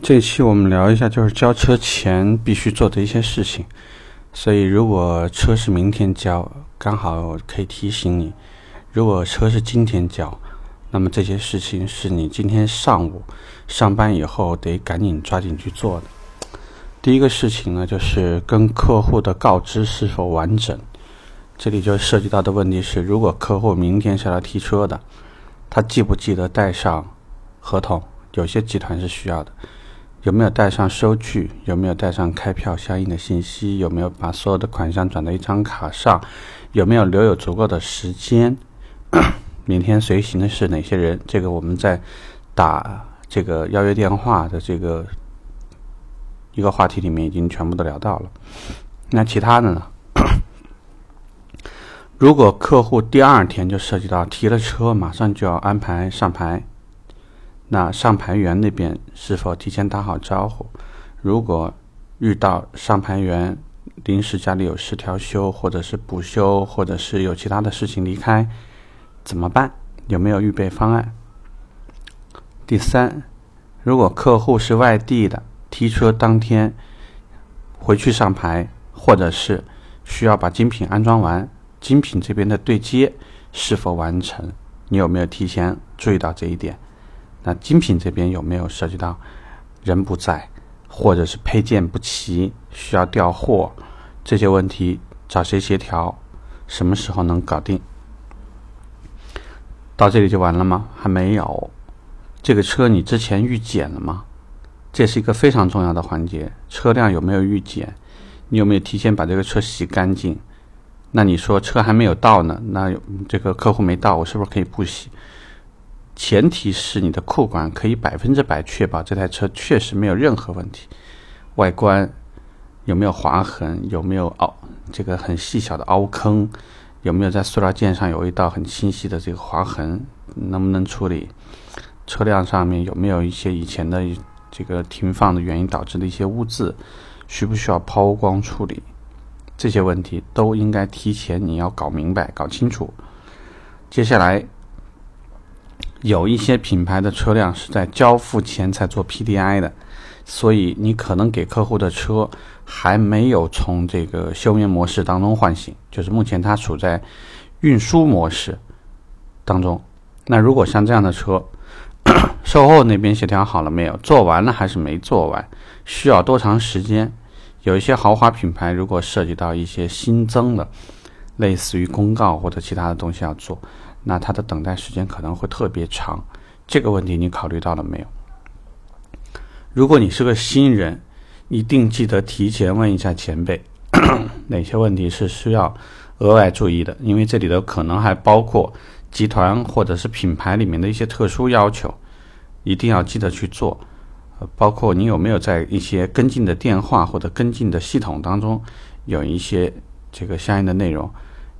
这一期我们聊一下，就是交车前必须做的一些事情。所以，如果车是明天交，刚好可以提醒你；如果车是今天交，那么这些事情是你今天上午上班以后得赶紧抓紧去做的。第一个事情呢，就是跟客户的告知是否完整。这里就涉及到的问题是，如果客户明天是来提车的，他记不记得带上合同？有些集团是需要的。有没有带上收据？有没有带上开票相应的信息？有没有把所有的款项转到一张卡上？有没有留有足够的时间？明天随行的是哪些人？这个我们在打这个邀约电话的这个一个话题里面已经全部都聊到了。那其他的呢？如果客户第二天就涉及到提了车，马上就要安排上牌。那上牌员那边是否提前打好招呼？如果遇到上牌员临时家里有事调休，或者是补休，或者是有其他的事情离开，怎么办？有没有预备方案？第三，如果客户是外地的，提车当天回去上牌，或者是需要把精品安装完，精品这边的对接是否完成？你有没有提前注意到这一点？那精品这边有没有涉及到人不在，或者是配件不齐，需要调货这些问题？找谁协调？什么时候能搞定？到这里就完了吗？还没有。这个车你之前预检了吗？这是一个非常重要的环节。车辆有没有预检？你有没有提前把这个车洗干净？那你说车还没有到呢？那这个客户没到，我是不是可以不洗？前提是你的库管可以百分之百确保这台车确实没有任何问题，外观有没有划痕，有没有凹这个很细小的凹坑，有没有在塑料件上有一道很清晰的这个划痕，能不能处理？车辆上面有没有一些以前的这个停放的原因导致的一些污渍，需不需要抛光处理？这些问题都应该提前你要搞明白、搞清楚。接下来。有一些品牌的车辆是在交付前才做 PDI 的，所以你可能给客户的车还没有从这个休眠模式当中唤醒，就是目前它处在运输模式当中。那如果像这样的车，售后那边协调好了没有？做完了还是没做完？需要多长时间？有一些豪华品牌如果涉及到一些新增的，类似于公告或者其他的东西要做。那它的等待时间可能会特别长，这个问题你考虑到了没有？如果你是个新人，一定记得提前问一下前辈，哪些问题是需要额外注意的，因为这里头可能还包括集团或者是品牌里面的一些特殊要求，一定要记得去做。呃，包括你有没有在一些跟进的电话或者跟进的系统当中有一些这个相应的内容？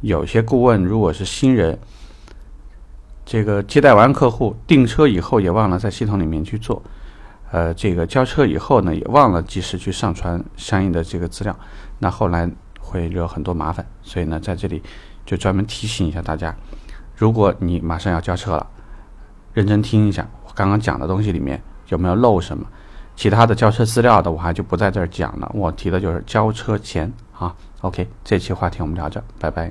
有些顾问如果是新人。这个接待完客户订车以后，也忘了在系统里面去做，呃，这个交车以后呢，也忘了及时去上传相应的这个资料，那后来会惹很多麻烦。所以呢，在这里就专门提醒一下大家，如果你马上要交车了，认真听一下我刚刚讲的东西里面有没有漏什么，其他的交车资料的我还就不在这儿讲了，我提的就是交车前啊。OK，这期话题我们聊着，拜拜。